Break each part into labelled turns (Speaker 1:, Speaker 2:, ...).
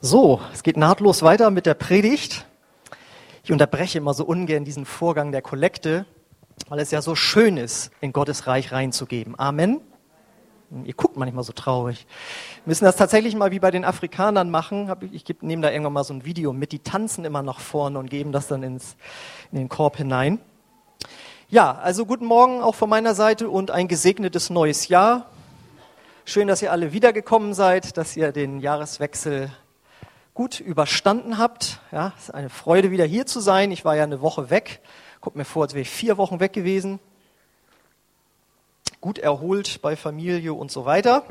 Speaker 1: So, es geht nahtlos weiter mit der Predigt. Ich unterbreche immer so ungern diesen Vorgang der Kollekte, weil es ja so schön ist, in Gottes Reich reinzugeben. Amen. Ihr guckt manchmal so traurig. Wir müssen das tatsächlich mal wie bei den Afrikanern machen. Ich nehme da irgendwann mal so ein Video mit. Die tanzen immer nach vorne und geben das dann ins, in den Korb hinein. Ja, also guten Morgen auch von meiner Seite und ein gesegnetes neues Jahr. Schön, dass ihr alle wiedergekommen seid, dass ihr den Jahreswechsel gut überstanden habt. Ja, es ist eine Freude, wieder hier zu sein. Ich war ja eine Woche weg. Kommt mir vor, als wäre ich vier Wochen weg gewesen. Gut erholt bei Familie und so weiter.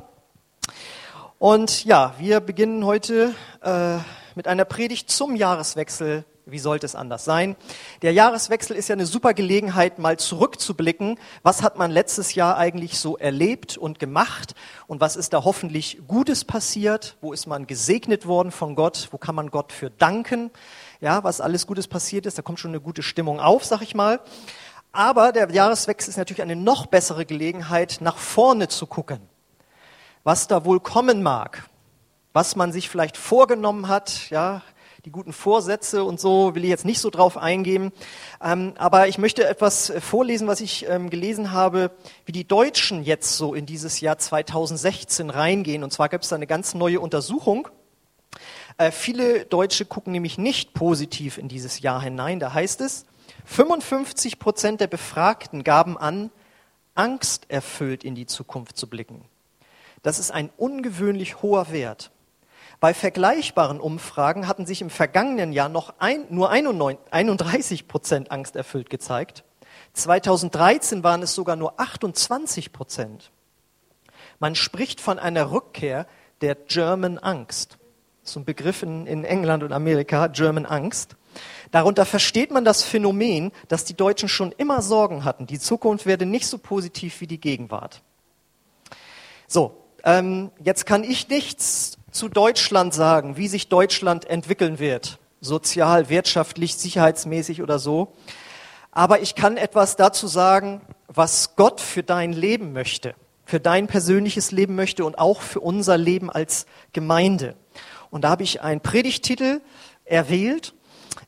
Speaker 1: Und ja, wir beginnen heute äh, mit einer Predigt zum Jahreswechsel wie sollte es anders sein? Der Jahreswechsel ist ja eine super Gelegenheit, mal zurückzublicken. Was hat man letztes Jahr eigentlich so erlebt und gemacht? Und was ist da hoffentlich Gutes passiert? Wo ist man gesegnet worden von Gott? Wo kann man Gott für danken? Ja, was alles Gutes passiert ist, da kommt schon eine gute Stimmung auf, sag ich mal. Aber der Jahreswechsel ist natürlich eine noch bessere Gelegenheit, nach vorne zu gucken. Was da wohl kommen mag was man sich vielleicht vorgenommen hat, ja, die guten Vorsätze und so will ich jetzt nicht so drauf eingehen. Ähm, aber ich möchte etwas äh, vorlesen, was ich ähm, gelesen habe, wie die Deutschen jetzt so in dieses Jahr 2016 reingehen. Und zwar gibt es da eine ganz neue Untersuchung. Äh, viele Deutsche gucken nämlich nicht positiv in dieses Jahr hinein. Da heißt es, 55 Prozent der Befragten gaben an, angsterfüllt in die Zukunft zu blicken. Das ist ein ungewöhnlich hoher Wert. Bei vergleichbaren Umfragen hatten sich im vergangenen Jahr noch ein, nur 31 Prozent angsterfüllt gezeigt. 2013 waren es sogar nur 28 Prozent. Man spricht von einer Rückkehr der German Angst. So ein Begriff in, in England und Amerika, German Angst. Darunter versteht man das Phänomen, dass die Deutschen schon immer Sorgen hatten. Die Zukunft werde nicht so positiv wie die Gegenwart. So, ähm, jetzt kann ich nichts zu Deutschland sagen, wie sich Deutschland entwickeln wird, sozial, wirtschaftlich, sicherheitsmäßig oder so. Aber ich kann etwas dazu sagen, was Gott für dein Leben möchte, für dein persönliches Leben möchte und auch für unser Leben als Gemeinde. Und da habe ich einen Predigtitel erwählt,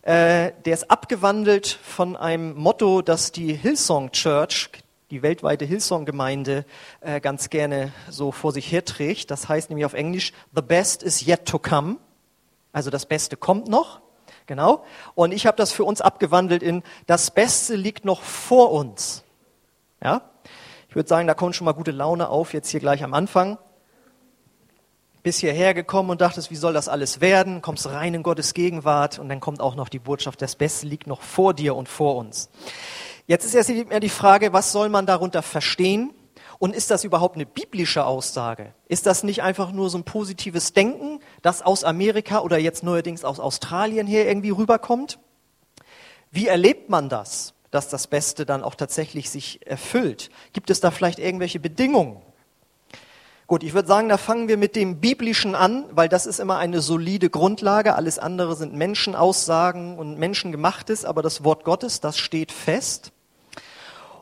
Speaker 1: äh, der ist abgewandelt von einem Motto, das die Hillsong Church, die weltweite Hillsong-Gemeinde äh, ganz gerne so vor sich herträgt. Das heißt nämlich auf Englisch, the best is yet to come. Also das Beste kommt noch. Genau. Und ich habe das für uns abgewandelt in, das Beste liegt noch vor uns. Ja? Ich würde sagen, da kommt schon mal gute Laune auf, jetzt hier gleich am Anfang. Bis hierher gekommen und dachtest, wie soll das alles werden? Kommst rein in Gottes Gegenwart und dann kommt auch noch die Botschaft, das Beste liegt noch vor dir und vor uns. Jetzt ist erst mehr die Frage, was soll man darunter verstehen? Und ist das überhaupt eine biblische Aussage? Ist das nicht einfach nur so ein positives Denken, das aus Amerika oder jetzt neuerdings aus Australien her irgendwie rüberkommt? Wie erlebt man das, dass das Beste dann auch tatsächlich sich erfüllt? Gibt es da vielleicht irgendwelche Bedingungen? Gut, ich würde sagen, da fangen wir mit dem Biblischen an, weil das ist immer eine solide Grundlage. Alles andere sind Menschenaussagen und Menschengemachtes, aber das Wort Gottes, das steht fest.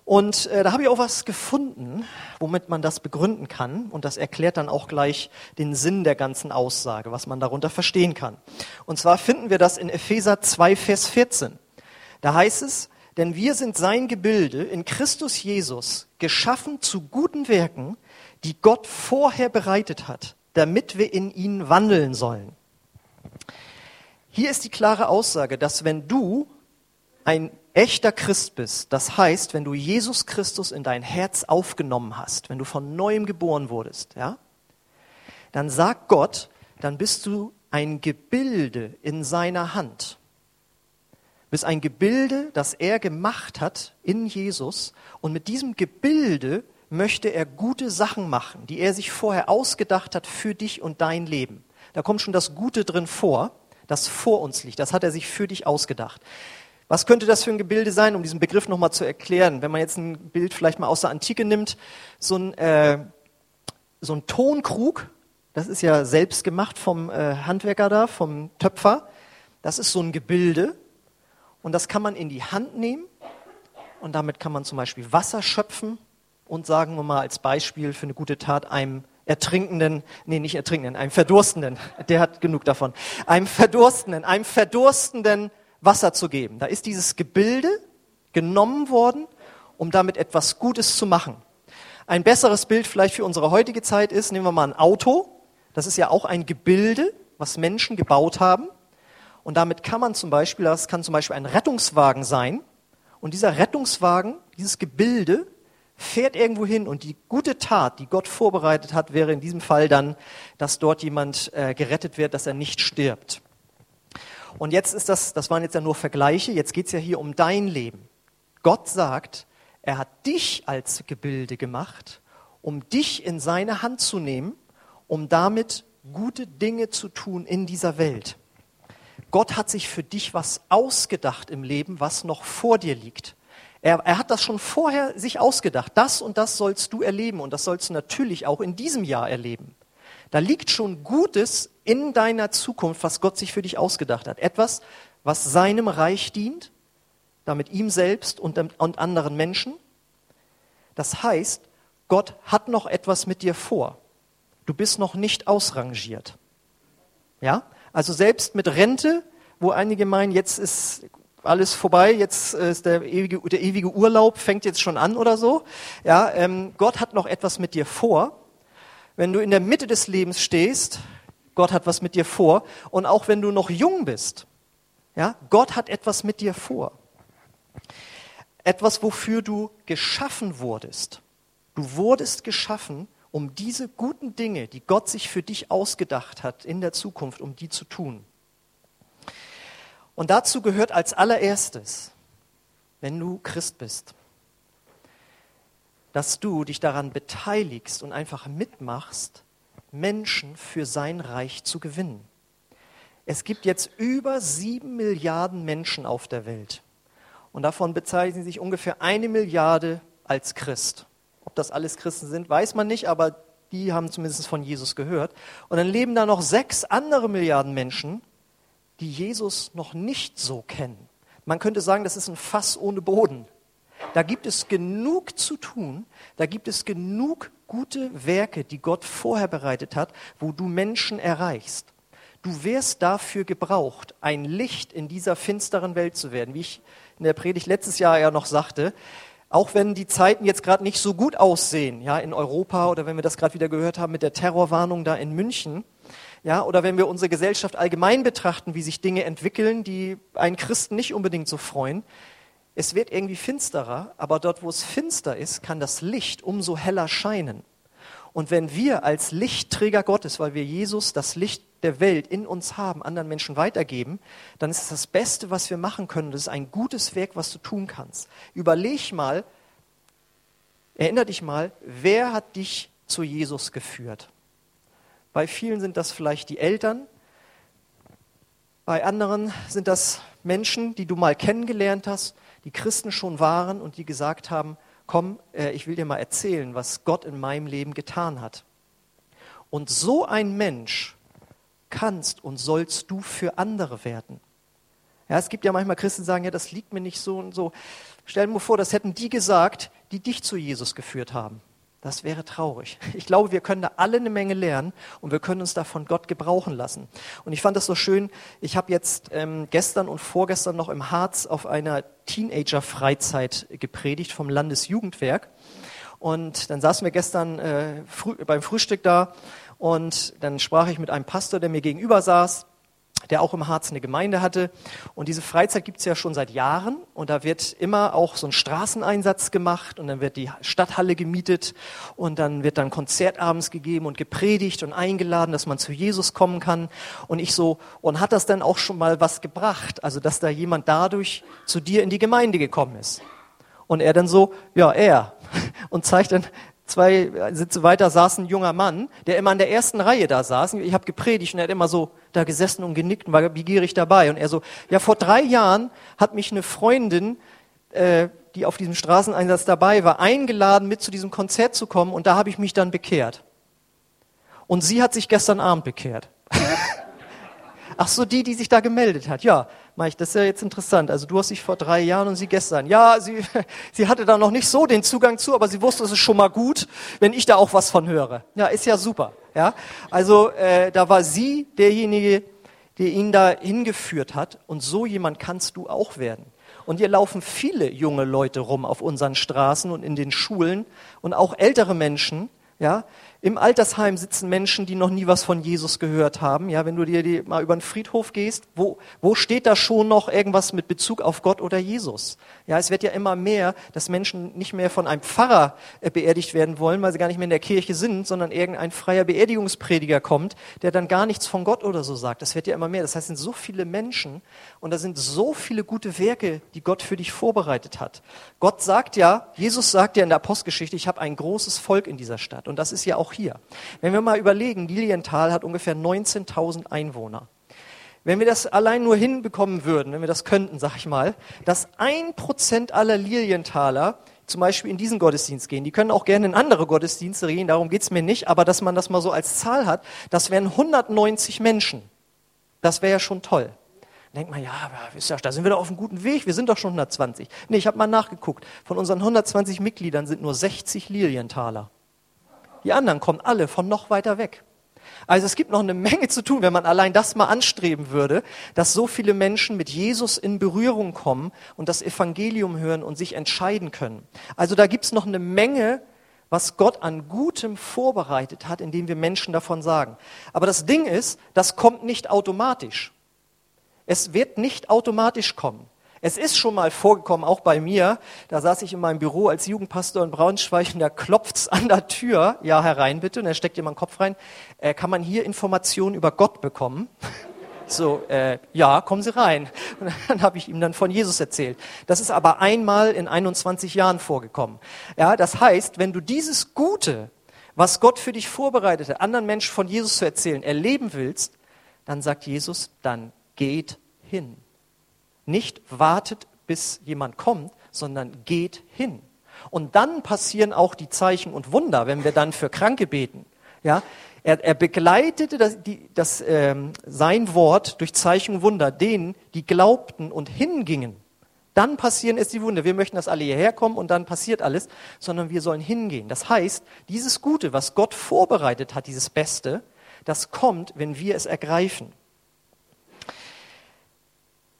Speaker 1: Und äh, da habe ich auch was gefunden, womit man das begründen kann. Und das erklärt dann auch gleich den Sinn der ganzen Aussage, was man darunter verstehen kann. Und zwar finden wir das in Epheser 2, Vers 14. Da heißt es, denn wir sind sein Gebilde in Christus Jesus, geschaffen zu guten Werken, die Gott vorher bereitet hat, damit wir in ihnen wandeln sollen. Hier ist die klare Aussage, dass wenn du ein echter Christ bist, das heißt, wenn du Jesus Christus in dein Herz aufgenommen hast, wenn du von neuem geboren wurdest, ja, dann sagt Gott, dann bist du ein Gebilde in seiner Hand. Bist ein Gebilde, das er gemacht hat in Jesus und mit diesem Gebilde möchte er gute Sachen machen, die er sich vorher ausgedacht hat für dich und dein Leben. Da kommt schon das Gute drin vor, das vor uns liegt. Das hat er sich für dich ausgedacht. Was könnte das für ein Gebilde sein, um diesen Begriff nochmal zu erklären? Wenn man jetzt ein Bild vielleicht mal aus der Antike nimmt, so ein, äh, so ein Tonkrug, das ist ja selbst gemacht vom äh, Handwerker da, vom Töpfer, das ist so ein Gebilde und das kann man in die Hand nehmen und damit kann man zum Beispiel Wasser schöpfen und sagen wir mal als Beispiel für eine gute Tat einem Ertrinkenden, nee, nicht Ertrinkenden, einem Verdurstenden, der hat genug davon, einem Verdurstenden, einem Verdurstenden Wasser zu geben. Da ist dieses Gebilde genommen worden, um damit etwas Gutes zu machen. Ein besseres Bild vielleicht für unsere heutige Zeit ist, nehmen wir mal ein Auto. Das ist ja auch ein Gebilde, was Menschen gebaut haben. Und damit kann man zum Beispiel, das kann zum Beispiel ein Rettungswagen sein. Und dieser Rettungswagen, dieses Gebilde, fährt irgendwo hin und die gute Tat, die Gott vorbereitet hat, wäre in diesem Fall dann, dass dort jemand äh, gerettet wird, dass er nicht stirbt. Und jetzt ist das, das waren jetzt ja nur Vergleiche, jetzt geht es ja hier um dein Leben. Gott sagt, er hat dich als Gebilde gemacht, um dich in seine Hand zu nehmen, um damit gute Dinge zu tun in dieser Welt. Gott hat sich für dich was ausgedacht im Leben, was noch vor dir liegt. Er, er hat das schon vorher sich ausgedacht. Das und das sollst du erleben und das sollst du natürlich auch in diesem Jahr erleben. Da liegt schon Gutes in deiner Zukunft, was Gott sich für dich ausgedacht hat. Etwas, was seinem Reich dient, damit ihm selbst und, und anderen Menschen. Das heißt, Gott hat noch etwas mit dir vor. Du bist noch nicht ausrangiert. Ja? Also selbst mit Rente, wo einige meinen, jetzt ist alles vorbei, jetzt ist der ewige, der ewige Urlaub fängt jetzt schon an oder so. Ja, ähm, Gott hat noch etwas mit dir vor. Wenn du in der Mitte des Lebens stehst, Gott hat was mit dir vor. Und auch wenn du noch jung bist, ja, Gott hat etwas mit dir vor. Etwas, wofür du geschaffen wurdest. Du wurdest geschaffen, um diese guten Dinge, die Gott sich für dich ausgedacht hat in der Zukunft, um die zu tun. Und dazu gehört als allererstes, wenn du Christ bist, dass du dich daran beteiligst und einfach mitmachst, Menschen für sein Reich zu gewinnen. Es gibt jetzt über sieben Milliarden Menschen auf der Welt. Und davon bezeichnen sich ungefähr eine Milliarde als Christ. Ob das alles Christen sind, weiß man nicht, aber die haben zumindest von Jesus gehört. Und dann leben da noch sechs andere Milliarden Menschen, die Jesus noch nicht so kennen. Man könnte sagen, das ist ein Fass ohne Boden. Da gibt es genug zu tun, da gibt es genug gute Werke, die Gott vorher bereitet hat, wo du Menschen erreichst. Du wirst dafür gebraucht, ein Licht in dieser finsteren Welt zu werden. Wie ich in der Predigt letztes Jahr ja noch sagte, auch wenn die Zeiten jetzt gerade nicht so gut aussehen, ja, in Europa oder wenn wir das gerade wieder gehört haben mit der Terrorwarnung da in München, ja, oder wenn wir unsere Gesellschaft allgemein betrachten, wie sich Dinge entwickeln, die einen Christen nicht unbedingt so freuen. Es wird irgendwie finsterer, aber dort, wo es finster ist, kann das Licht umso heller scheinen. Und wenn wir als Lichtträger Gottes, weil wir Jesus, das Licht der Welt in uns haben, anderen Menschen weitergeben, dann ist es das Beste, was wir machen können. Das ist ein gutes Werk, was du tun kannst. Überleg mal, erinnere dich mal, wer hat dich zu Jesus geführt? Bei vielen sind das vielleicht die Eltern. Bei anderen sind das Menschen, die du mal kennengelernt hast, die Christen schon waren und die gesagt haben, komm, äh, ich will dir mal erzählen, was Gott in meinem Leben getan hat. Und so ein Mensch kannst und sollst du für andere werden. Ja, es gibt ja manchmal Christen, die sagen, ja, das liegt mir nicht so und so. Stell dir mal vor, das hätten die gesagt, die dich zu Jesus geführt haben. Das wäre traurig. Ich glaube, wir können da alle eine Menge lernen und wir können uns da von Gott gebrauchen lassen. Und ich fand das so schön. Ich habe jetzt ähm, gestern und vorgestern noch im Harz auf einer Teenager-Freizeit gepredigt vom Landesjugendwerk. Und dann saßen wir gestern äh, früh, beim Frühstück da und dann sprach ich mit einem Pastor, der mir gegenüber saß der auch im Harz eine Gemeinde hatte. Und diese Freizeit gibt es ja schon seit Jahren. Und da wird immer auch so ein Straßeneinsatz gemacht und dann wird die Stadthalle gemietet und dann wird dann Konzert abends gegeben und gepredigt und eingeladen, dass man zu Jesus kommen kann. Und ich so, und hat das dann auch schon mal was gebracht? Also, dass da jemand dadurch zu dir in die Gemeinde gekommen ist. Und er dann so, ja, er. Und zeigt dann zwei Sitze weiter saß ein junger Mann, der immer in der ersten Reihe da saß. Ich habe gepredigt und er hat immer so da gesessen und genickt und war begierig dabei. Und er so, ja, vor drei Jahren hat mich eine Freundin, äh, die auf diesem Straßeneinsatz dabei war, eingeladen, mit zu diesem Konzert zu kommen und da habe ich mich dann bekehrt. Und sie hat sich gestern Abend bekehrt. Ach so, die, die sich da gemeldet hat. Ja, Mike, das ist ja jetzt interessant. Also du hast dich vor drei Jahren und sie gestern. Ja, sie, sie hatte da noch nicht so den Zugang zu, aber sie wusste, es ist schon mal gut, wenn ich da auch was von höre. Ja, ist ja super. Ja, also äh, da war sie derjenige, der ihn da hingeführt hat. Und so jemand kannst du auch werden. Und hier laufen viele junge Leute rum auf unseren Straßen und in den Schulen und auch ältere Menschen, ja, im Altersheim sitzen Menschen, die noch nie was von Jesus gehört haben. Ja, wenn du dir mal über den Friedhof gehst, wo, wo steht da schon noch irgendwas mit Bezug auf Gott oder Jesus? Ja, es wird ja immer mehr, dass Menschen nicht mehr von einem Pfarrer äh, beerdigt werden wollen, weil sie gar nicht mehr in der Kirche sind, sondern irgendein freier Beerdigungsprediger kommt, der dann gar nichts von Gott oder so sagt. Das wird ja immer mehr. Das heißt, es sind so viele Menschen und da sind so viele gute Werke, die Gott für dich vorbereitet hat. Gott sagt ja, Jesus sagt ja in der Apostelgeschichte, ich habe ein großes Volk in dieser Stadt. Und das ist ja auch auch hier. Wenn wir mal überlegen, Lilienthal hat ungefähr 19.000 Einwohner. Wenn wir das allein nur hinbekommen würden, wenn wir das könnten, sag ich mal, dass ein Prozent aller Lilienthaler zum Beispiel in diesen Gottesdienst gehen. Die können auch gerne in andere Gottesdienste gehen, darum geht's mir nicht, aber dass man das mal so als Zahl hat, das wären 190 Menschen. Das wäre ja schon toll. Denkt man, ja, da sind wir doch auf einem guten Weg, wir sind doch schon 120. Nee, ich habe mal nachgeguckt. Von unseren 120 Mitgliedern sind nur 60 Lilienthaler. Die anderen kommen alle von noch weiter weg. Also es gibt noch eine Menge zu tun, wenn man allein das mal anstreben würde, dass so viele Menschen mit Jesus in Berührung kommen und das Evangelium hören und sich entscheiden können. Also da gibt's noch eine Menge, was Gott an Gutem vorbereitet hat, indem wir Menschen davon sagen. Aber das Ding ist, das kommt nicht automatisch. Es wird nicht automatisch kommen. Es ist schon mal vorgekommen, auch bei mir, da saß ich in meinem Büro als Jugendpastor in Braunschweig und da klopft's an der Tür, ja herein bitte, und da steckt jemand den Kopf rein, äh, kann man hier Informationen über Gott bekommen? So, äh, ja, kommen Sie rein. Und dann habe ich ihm dann von Jesus erzählt. Das ist aber einmal in 21 Jahren vorgekommen. Ja, das heißt, wenn du dieses Gute, was Gott für dich vorbereitete, anderen Menschen von Jesus zu erzählen, erleben willst, dann sagt Jesus, dann geht hin. Nicht wartet, bis jemand kommt, sondern geht hin. Und dann passieren auch die Zeichen und Wunder, wenn wir dann für Kranke beten. Ja, er, er begleitete das, die, das, ähm, sein Wort durch Zeichen und Wunder denen, die glaubten und hingingen. Dann passieren es die Wunder. Wir möchten, dass alle hierher kommen und dann passiert alles, sondern wir sollen hingehen. Das heißt, dieses Gute, was Gott vorbereitet hat, dieses Beste, das kommt, wenn wir es ergreifen.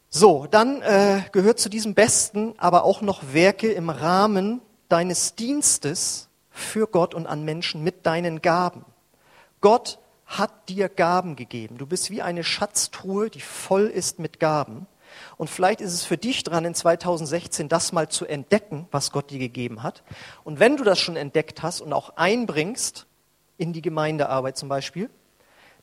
Speaker 1: So, dann äh, gehört zu diesem Besten aber auch noch Werke im Rahmen deines Dienstes für Gott und an Menschen mit deinen Gaben. Gott hat dir Gaben gegeben. Du bist wie eine Schatztruhe, die voll ist mit Gaben. Und vielleicht ist es für dich dran, in 2016 das mal zu entdecken, was Gott dir gegeben hat. Und wenn du das schon entdeckt hast und auch einbringst in die Gemeindearbeit zum Beispiel,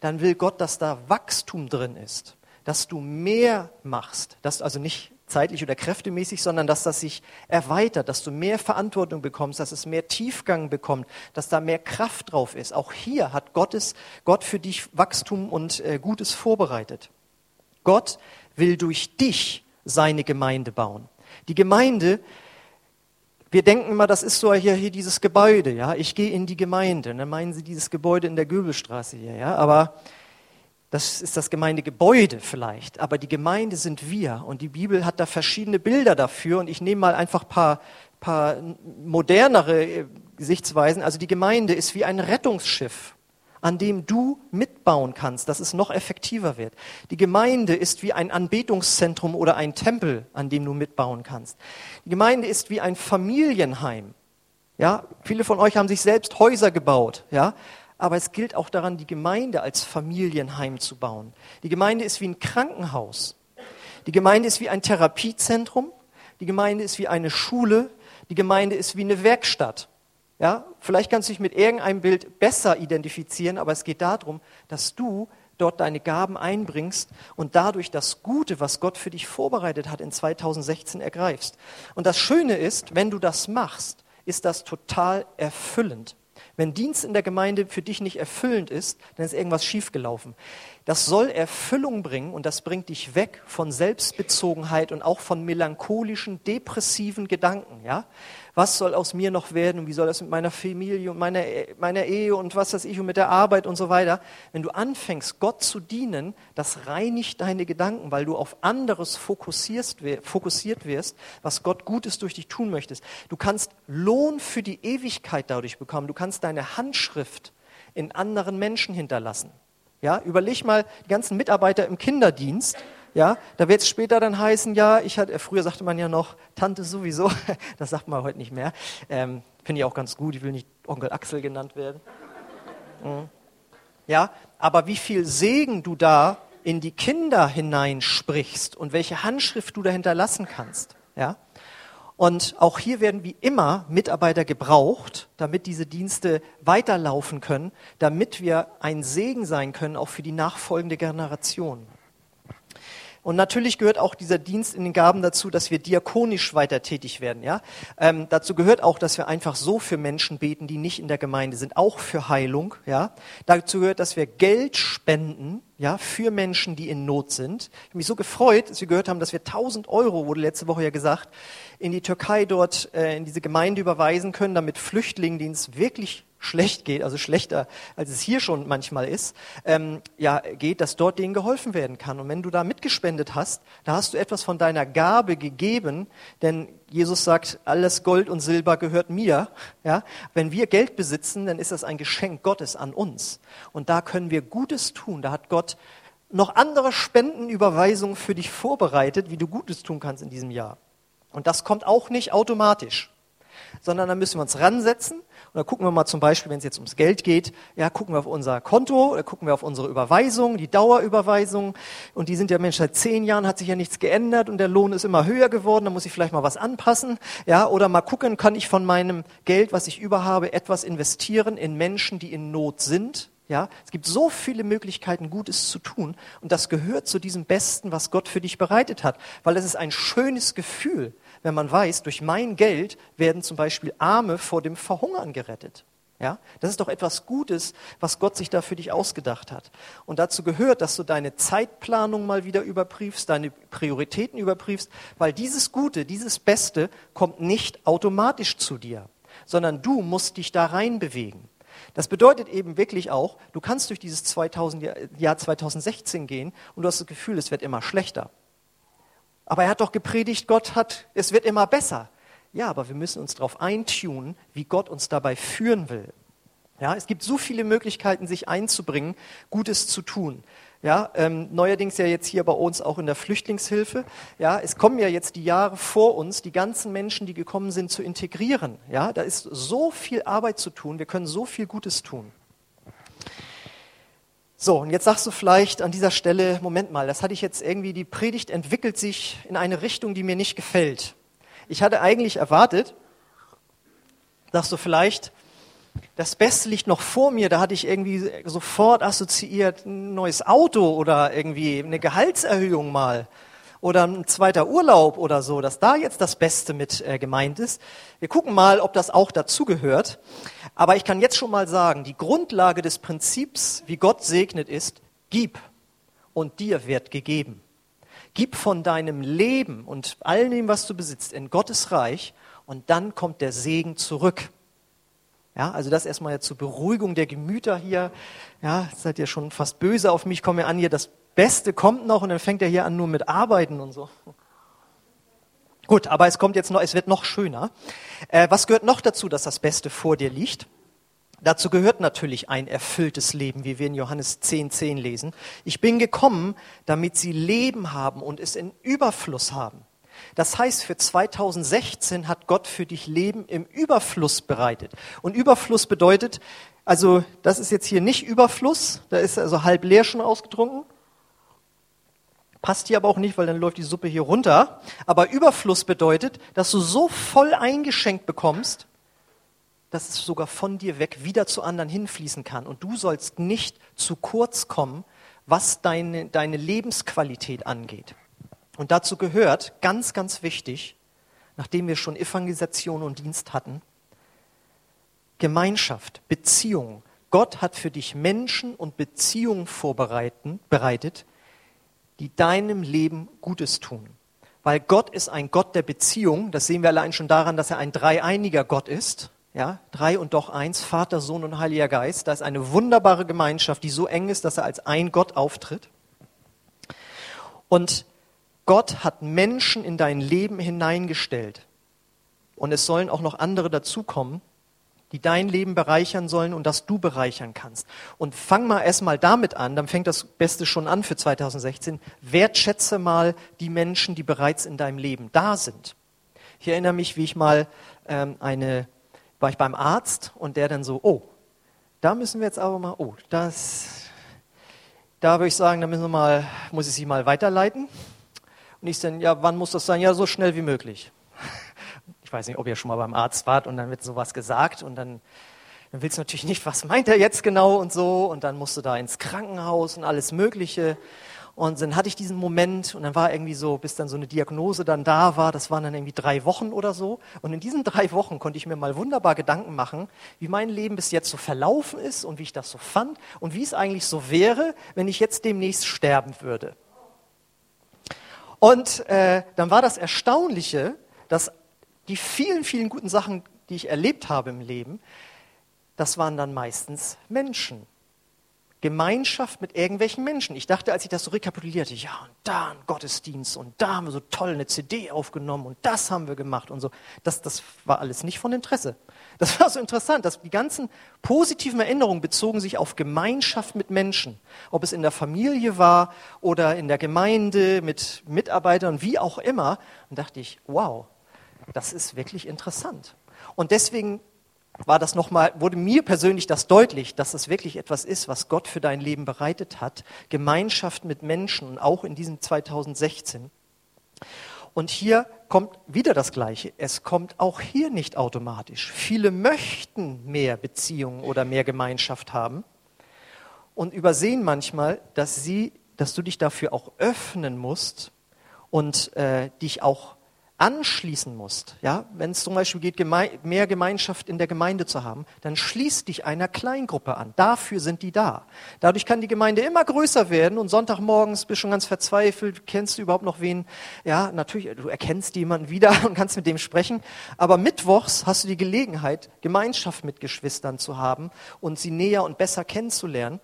Speaker 1: dann will Gott, dass da Wachstum drin ist dass du mehr machst, dass also nicht zeitlich oder kräftemäßig, sondern dass das sich erweitert, dass du mehr Verantwortung bekommst, dass es mehr Tiefgang bekommt, dass da mehr Kraft drauf ist. Auch hier hat Gottes, Gott für dich Wachstum und äh, Gutes vorbereitet. Gott will durch dich seine Gemeinde bauen. Die Gemeinde, wir denken immer, das ist so hier, hier dieses Gebäude, ja. Ich gehe in die Gemeinde. Und dann meinen sie dieses Gebäude in der Göbelstraße hier, ja. Aber das ist das Gemeindegebäude vielleicht, aber die Gemeinde sind wir und die Bibel hat da verschiedene Bilder dafür und ich nehme mal einfach ein paar, paar modernere äh, Gesichtsweisen. Also die Gemeinde ist wie ein Rettungsschiff, an dem du mitbauen kannst, dass es noch effektiver wird. Die Gemeinde ist wie ein Anbetungszentrum oder ein Tempel, an dem du mitbauen kannst. Die Gemeinde ist wie ein Familienheim. Ja, viele von euch haben sich selbst Häuser gebaut, ja, aber es gilt auch daran, die Gemeinde als Familienheim zu bauen. Die Gemeinde ist wie ein Krankenhaus. Die Gemeinde ist wie ein Therapiezentrum. Die Gemeinde ist wie eine Schule. Die Gemeinde ist wie eine Werkstatt. Ja, vielleicht kannst du dich mit irgendeinem Bild besser identifizieren, aber es geht darum, dass du dort deine Gaben einbringst und dadurch das Gute, was Gott für dich vorbereitet hat, in 2016 ergreifst. Und das Schöne ist, wenn du das machst, ist das total erfüllend. Wenn Dienst in der Gemeinde für dich nicht erfüllend ist, dann ist irgendwas schiefgelaufen. Das soll Erfüllung bringen und das bringt dich weg von Selbstbezogenheit und auch von melancholischen, depressiven Gedanken, ja? Was soll aus mir noch werden und wie soll das mit meiner Familie und meiner, meiner Ehe und was weiß ich und mit der Arbeit und so weiter? Wenn du anfängst, Gott zu dienen, das reinigt deine Gedanken, weil du auf anderes fokussiert wirst, was Gott Gutes durch dich tun möchtest. Du kannst Lohn für die Ewigkeit dadurch bekommen. Du kannst deine Handschrift in anderen Menschen hinterlassen. Ja, überleg mal die ganzen Mitarbeiter im Kinderdienst. Ja, da wird es später dann heißen, ja, ich hatte, früher sagte man ja noch Tante sowieso, das sagt man heute nicht mehr. Ähm, Finde ich auch ganz gut, ich will nicht Onkel Axel genannt werden. Mhm. Ja, aber wie viel Segen du da in die Kinder hineinsprichst und welche Handschrift du da hinterlassen kannst. Ja, und auch hier werden wie immer Mitarbeiter gebraucht, damit diese Dienste weiterlaufen können, damit wir ein Segen sein können, auch für die nachfolgende Generation. Und natürlich gehört auch dieser Dienst in den Gaben dazu, dass wir diakonisch weiter tätig werden. Ja? Ähm, dazu gehört auch, dass wir einfach so für Menschen beten, die nicht in der Gemeinde sind, auch für Heilung. Ja? Dazu gehört, dass wir Geld spenden ja, für Menschen, die in Not sind. Ich habe mich so gefreut, dass wir gehört haben, dass wir 1000 Euro, wurde letzte Woche ja gesagt, in die Türkei dort, äh, in diese Gemeinde überweisen können, damit Flüchtlingen, denen es wirklich schlecht geht, also schlechter als es hier schon manchmal ist, ähm, ja, geht, dass dort denen geholfen werden kann. Und wenn du da mitgespendet hast, da hast du etwas von deiner Gabe gegeben, denn Jesus sagt, alles Gold und Silber gehört mir. Ja? Wenn wir Geld besitzen, dann ist das ein Geschenk Gottes an uns. Und da können wir Gutes tun. Da hat Gott noch andere Spendenüberweisungen für dich vorbereitet, wie du Gutes tun kannst in diesem Jahr. Und das kommt auch nicht automatisch sondern da müssen wir uns ransetzen. Und da gucken wir mal zum Beispiel, wenn es jetzt ums Geld geht, ja, gucken wir auf unser Konto, gucken wir auf unsere Überweisung, die Dauerüberweisung. Und die sind ja, Mensch, seit zehn Jahren hat sich ja nichts geändert und der Lohn ist immer höher geworden, da muss ich vielleicht mal was anpassen. Ja, oder mal gucken, kann ich von meinem Geld, was ich überhabe, etwas investieren in Menschen, die in Not sind. Ja, es gibt so viele Möglichkeiten, Gutes zu tun. Und das gehört zu diesem Besten, was Gott für dich bereitet hat. Weil es ist ein schönes Gefühl, wenn man weiß, durch mein Geld werden zum Beispiel Arme vor dem Verhungern gerettet. Ja, das ist doch etwas Gutes, was Gott sich da für dich ausgedacht hat. Und dazu gehört, dass du deine Zeitplanung mal wieder überprüfst, deine Prioritäten überprüfst, weil dieses Gute, dieses Beste kommt nicht automatisch zu dir, sondern du musst dich da reinbewegen. Das bedeutet eben wirklich auch, du kannst durch dieses 2000, Jahr 2016 gehen und du hast das Gefühl, es wird immer schlechter. Aber er hat doch gepredigt, Gott hat, es wird immer besser. Ja, aber wir müssen uns darauf eintunen, wie Gott uns dabei führen will. Ja, es gibt so viele Möglichkeiten, sich einzubringen, Gutes zu tun. Ja, ähm, neuerdings ja jetzt hier bei uns auch in der Flüchtlingshilfe. Ja, es kommen ja jetzt die Jahre vor uns, die ganzen Menschen, die gekommen sind, zu integrieren. Ja, da ist so viel Arbeit zu tun. Wir können so viel Gutes tun. So, und jetzt sagst du vielleicht an dieser Stelle, Moment mal, das hatte ich jetzt irgendwie, die Predigt entwickelt sich in eine Richtung, die mir nicht gefällt. Ich hatte eigentlich erwartet, sagst du vielleicht, das Beste liegt noch vor mir, da hatte ich irgendwie sofort assoziiert ein neues Auto oder irgendwie eine Gehaltserhöhung mal oder ein zweiter Urlaub oder so, dass da jetzt das Beste mit äh, gemeint ist. Wir gucken mal, ob das auch dazugehört. Aber ich kann jetzt schon mal sagen, die Grundlage des Prinzips, wie Gott segnet, ist, gib und dir wird gegeben. Gib von deinem Leben und all dem, was du besitzt, in Gottes Reich und dann kommt der Segen zurück. Ja, also das erstmal zur Beruhigung der Gemüter hier. Ja, seid ihr schon fast böse auf mich, komme an hier, das Beste kommt noch und dann fängt er hier an nur mit Arbeiten und so. Gut, aber es kommt jetzt noch, es wird noch schöner. Äh, was gehört noch dazu, dass das Beste vor dir liegt? Dazu gehört natürlich ein erfülltes Leben, wie wir in Johannes 10, 10 lesen. Ich bin gekommen, damit sie Leben haben und es in Überfluss haben. Das heißt, für 2016 hat Gott für dich Leben im Überfluss bereitet. Und Überfluss bedeutet, also das ist jetzt hier nicht Überfluss, da ist also halb leer schon ausgetrunken, Passt hier aber auch nicht, weil dann läuft die Suppe hier runter. Aber Überfluss bedeutet, dass du so voll eingeschenkt bekommst, dass es sogar von dir weg wieder zu anderen hinfließen kann. Und du sollst nicht zu kurz kommen, was deine, deine Lebensqualität angeht. Und dazu gehört, ganz, ganz wichtig, nachdem wir schon Evangelisation und Dienst hatten, Gemeinschaft, Beziehung. Gott hat für dich Menschen und Beziehungen vorbereitet, die deinem Leben Gutes tun. weil Gott ist ein Gott der Beziehung. Das sehen wir allein schon daran, dass er ein dreieiniger Gott ist. Ja, drei und doch eins, Vater, Sohn und Heiliger Geist. Da ist eine wunderbare Gemeinschaft, die so eng ist, dass er als ein Gott auftritt. Und Gott hat Menschen in dein Leben hineingestellt. Und es sollen auch noch andere dazukommen, die dein Leben bereichern sollen und das du bereichern kannst. Und fang mal erstmal damit an, dann fängt das Beste schon an für 2016. Wertschätze mal die Menschen, die bereits in deinem Leben da sind. Ich erinnere mich, wie ich mal ähm, eine, war ich beim Arzt und der dann so, oh, da müssen wir jetzt aber mal, oh, das, da würde ich sagen, da müssen wir mal, muss ich Sie mal weiterleiten. Und ich dann, ja, wann muss das sein? Ja, so schnell wie möglich weiß nicht, ob ihr schon mal beim Arzt wart und dann wird sowas gesagt und dann, dann willst du natürlich nicht, was meint er jetzt genau und so und dann musst du da ins Krankenhaus und alles Mögliche. Und dann hatte ich diesen Moment und dann war irgendwie so, bis dann so eine Diagnose dann da war, das waren dann irgendwie drei Wochen oder so. Und in diesen drei Wochen konnte ich mir mal wunderbar Gedanken machen, wie mein Leben bis jetzt so verlaufen ist und wie ich das so fand und wie es eigentlich so wäre, wenn ich jetzt demnächst sterben würde. Und äh, dann war das Erstaunliche, dass die vielen, vielen guten Sachen, die ich erlebt habe im Leben, das waren dann meistens Menschen. Gemeinschaft mit irgendwelchen Menschen. Ich dachte, als ich das so rekapitulierte, ja, und da ein Gottesdienst und da haben wir so toll eine CD aufgenommen und das haben wir gemacht und so. Das, das war alles nicht von Interesse. Das war so interessant, dass die ganzen positiven Erinnerungen bezogen sich auf Gemeinschaft mit Menschen. Ob es in der Familie war oder in der Gemeinde mit Mitarbeitern, wie auch immer. Und dachte ich, wow, das ist wirklich interessant. Und deswegen war das noch mal, wurde mir persönlich das deutlich, dass es wirklich etwas ist, was Gott für dein Leben bereitet hat. Gemeinschaft mit Menschen, auch in diesem 2016. Und hier kommt wieder das Gleiche. Es kommt auch hier nicht automatisch. Viele möchten mehr Beziehungen oder mehr Gemeinschaft haben und übersehen manchmal, dass sie, dass du dich dafür auch öffnen musst und äh, dich auch anschließen musst, ja, wenn es zum Beispiel geht, mehr Gemeinschaft in der Gemeinde zu haben, dann schließ dich einer Kleingruppe an. Dafür sind die da. Dadurch kann die Gemeinde immer größer werden und Sonntagmorgens bist du schon ganz verzweifelt, kennst du überhaupt noch wen? Ja, natürlich, du erkennst jemanden wieder und kannst mit dem sprechen. Aber mittwochs hast du die Gelegenheit, Gemeinschaft mit Geschwistern zu haben und sie näher und besser kennenzulernen.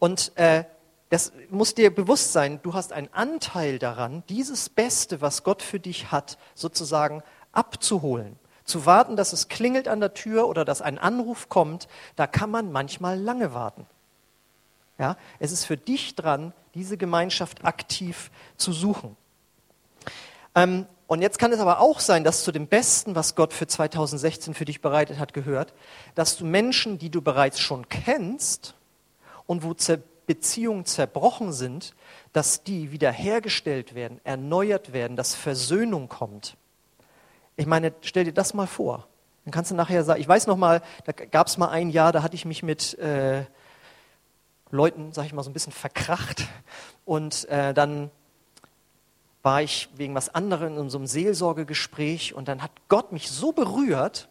Speaker 1: Und äh, das muss dir bewusst sein, du hast einen Anteil daran, dieses Beste, was Gott für dich hat, sozusagen abzuholen. Zu warten, dass es klingelt an der Tür oder dass ein Anruf kommt, da kann man manchmal lange warten. Ja, es ist für dich dran, diese Gemeinschaft aktiv zu suchen. Ähm, und jetzt kann es aber auch sein, dass zu dem Besten, was Gott für 2016 für dich bereitet hat, gehört, dass du Menschen, die du bereits schon kennst und wo Beziehungen zerbrochen sind, dass die wiederhergestellt werden, erneuert werden, dass Versöhnung kommt. Ich meine, stell dir das mal vor. Dann kannst du nachher sagen, ich weiß noch mal, da gab es mal ein Jahr, da hatte ich mich mit äh, Leuten, sag ich mal, so ein bisschen verkracht. Und äh, dann war ich wegen was anderem in so einem Seelsorgegespräch und dann hat Gott mich so berührt,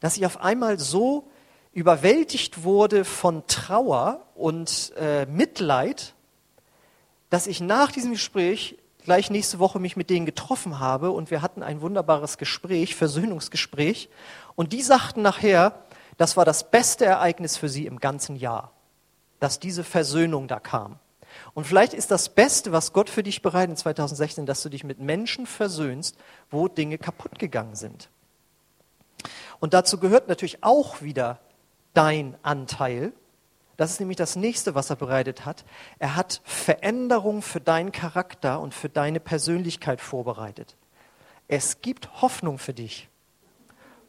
Speaker 1: dass ich auf einmal so überwältigt wurde von Trauer und äh, Mitleid, dass ich nach diesem Gespräch gleich nächste Woche mich mit denen getroffen habe und wir hatten ein wunderbares Gespräch, Versöhnungsgespräch. Und die sagten nachher, das war das beste Ereignis für sie im ganzen Jahr, dass diese Versöhnung da kam. Und vielleicht ist das Beste, was Gott für dich bereitet in 2016, dass du dich mit Menschen versöhnst, wo Dinge kaputt gegangen sind. Und dazu gehört natürlich auch wieder dein Anteil. Das ist nämlich das nächste, was er bereitet hat. Er hat Veränderung für deinen Charakter und für deine Persönlichkeit vorbereitet. Es gibt Hoffnung für dich.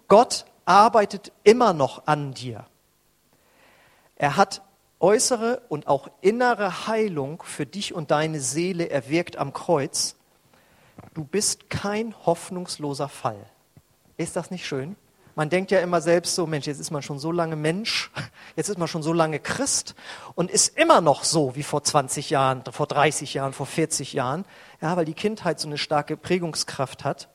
Speaker 1: Gott arbeitet immer noch an dir. Er hat äußere und auch innere Heilung für dich und deine Seele erwirkt am Kreuz. Du bist kein hoffnungsloser Fall. Ist das nicht schön? Man denkt ja immer selbst so, Mensch, jetzt ist man schon so lange Mensch, jetzt ist man schon so lange Christ und ist immer noch so wie vor 20 Jahren, vor 30 Jahren, vor 40 Jahren, ja, weil die Kindheit so eine starke Prägungskraft hat.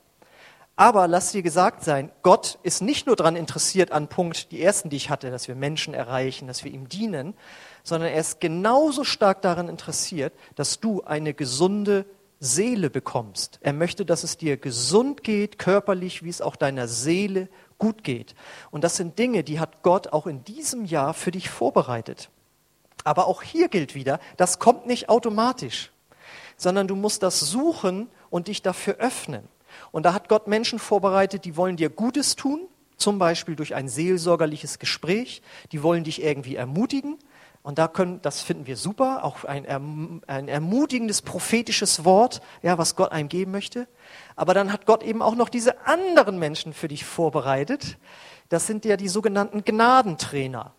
Speaker 1: Aber lass dir gesagt sein, Gott ist nicht nur daran interessiert an Punkt, die ersten, die ich hatte, dass wir Menschen erreichen, dass wir ihm dienen, sondern er ist genauso stark daran interessiert, dass du eine gesunde Seele bekommst. Er möchte, dass es dir gesund geht, körperlich, wie es auch deiner Seele gut geht. Und das sind Dinge, die hat Gott auch in diesem Jahr für dich vorbereitet. Aber auch hier gilt wieder, das kommt nicht automatisch, sondern du musst das suchen und dich dafür öffnen. Und da hat Gott Menschen vorbereitet, die wollen dir Gutes tun, zum Beispiel durch ein seelsorgerliches Gespräch, die wollen dich irgendwie ermutigen. Und da können, das finden wir super, auch ein, ein ermutigendes prophetisches Wort, ja, was Gott einem geben möchte. Aber dann hat Gott eben auch noch diese anderen Menschen für dich vorbereitet. Das sind ja die sogenannten Gnadentrainer.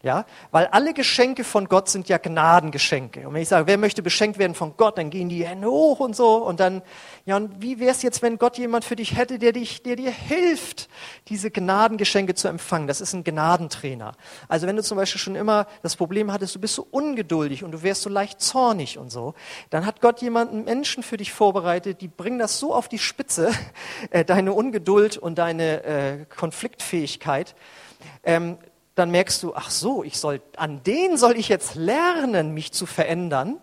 Speaker 1: Ja, weil alle Geschenke von Gott sind ja Gnadengeschenke. Und wenn ich sage, wer möchte beschenkt werden von Gott, dann gehen die Hände hoch und so. Und dann, ja, und wie wäre es jetzt, wenn Gott jemand für dich hätte, der dich, der dir hilft, diese Gnadengeschenke zu empfangen? Das ist ein Gnadentrainer. Also wenn du zum Beispiel schon immer das Problem hattest, du bist so ungeduldig und du wärst so leicht zornig und so, dann hat Gott jemanden Menschen für dich vorbereitet, die bringen das so auf die Spitze, äh, deine Ungeduld und deine äh, Konfliktfähigkeit. Ähm, dann merkst du, ach so, ich soll, an den soll ich jetzt lernen, mich zu verändern,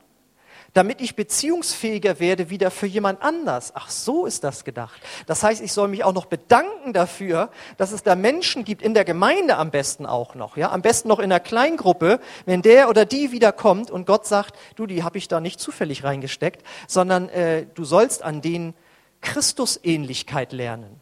Speaker 1: damit ich beziehungsfähiger werde wieder für jemand anders. Ach so ist das gedacht. Das heißt, ich soll mich auch noch bedanken dafür, dass es da Menschen gibt, in der Gemeinde am besten auch noch, ja, am besten noch in der Kleingruppe, wenn der oder die wiederkommt und Gott sagt, du, die habe ich da nicht zufällig reingesteckt, sondern äh, du sollst an denen Christusähnlichkeit lernen.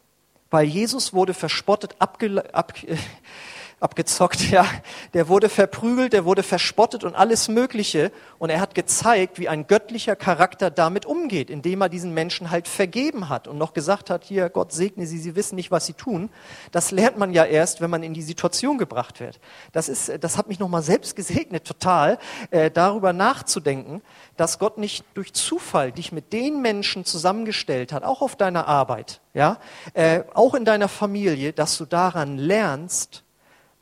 Speaker 1: Weil Jesus wurde verspottet, abge, ab, abgezockt, ja. Der wurde verprügelt, der wurde verspottet und alles Mögliche. Und er hat gezeigt, wie ein göttlicher Charakter damit umgeht, indem er diesen Menschen halt vergeben hat und noch gesagt hat, hier, Gott segne sie, sie wissen nicht, was sie tun. Das lernt man ja erst, wenn man in die Situation gebracht wird. Das ist, das hat mich nochmal selbst gesegnet, total, äh, darüber nachzudenken, dass Gott nicht durch Zufall dich mit den Menschen zusammengestellt hat, auch auf deiner Arbeit, ja, äh, auch in deiner Familie, dass du daran lernst,